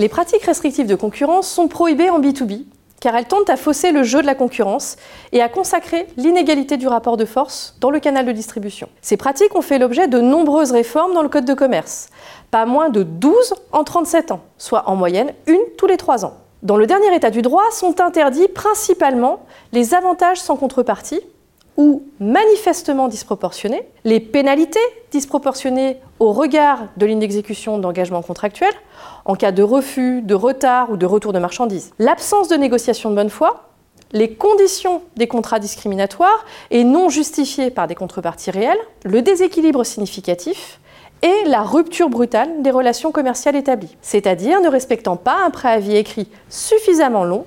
Les pratiques restrictives de concurrence sont prohibées en B2B car elles tendent à fausser le jeu de la concurrence et à consacrer l'inégalité du rapport de force dans le canal de distribution. Ces pratiques ont fait l'objet de nombreuses réformes dans le Code de commerce, pas moins de 12 en 37 ans, soit en moyenne une tous les 3 ans. Dans le dernier état du droit sont interdits principalement les avantages sans contrepartie ou manifestement disproportionnés, les pénalités disproportionnées au regard de l'inexécution d'engagements contractuels, en cas de refus, de retard ou de retour de marchandises, l'absence de négociation de bonne foi, les conditions des contrats discriminatoires et non justifiés par des contreparties réelles, le déséquilibre significatif et la rupture brutale des relations commerciales établies, c'est-à-dire ne respectant pas un préavis écrit suffisamment long,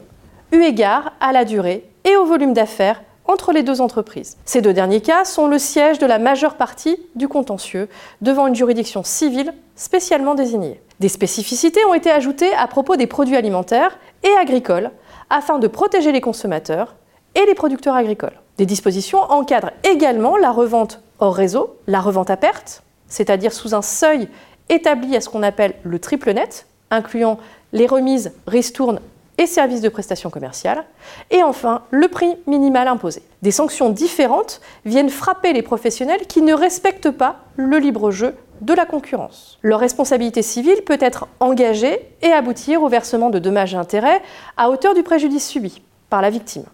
eu égard à la durée et au volume d'affaires entre les deux entreprises. Ces deux derniers cas sont le siège de la majeure partie du contentieux devant une juridiction civile spécialement désignée. Des spécificités ont été ajoutées à propos des produits alimentaires et agricoles afin de protéger les consommateurs et les producteurs agricoles. Des dispositions encadrent également la revente hors réseau, la revente à perte, c'est-à-dire sous un seuil établi à ce qu'on appelle le triple net, incluant les remises, ristournes et services de prestations commerciales, et enfin le prix minimal imposé. Des sanctions différentes viennent frapper les professionnels qui ne respectent pas le libre jeu de la concurrence. Leur responsabilité civile peut être engagée et aboutir au versement de dommages et intérêts à hauteur du préjudice subi par la victime,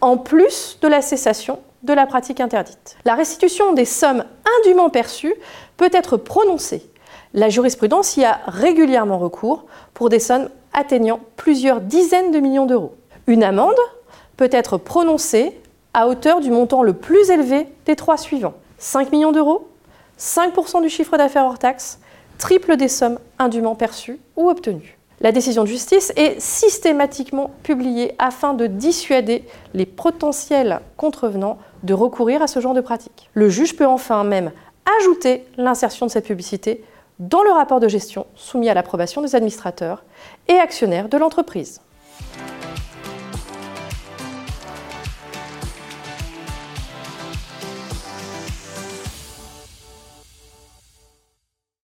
en plus de la cessation de la pratique interdite. La restitution des sommes indûment perçues peut être prononcée. La jurisprudence y a régulièrement recours pour des sommes atteignant plusieurs dizaines de millions d'euros. Une amende peut être prononcée à hauteur du montant le plus élevé des trois suivants 5 millions d'euros, 5% du chiffre d'affaires hors taxe, triple des sommes indûment perçues ou obtenues. La décision de justice est systématiquement publiée afin de dissuader les potentiels contrevenants de recourir à ce genre de pratique. Le juge peut enfin même ajouter l'insertion de cette publicité dans le rapport de gestion soumis à l'approbation des administrateurs et actionnaires de l'entreprise.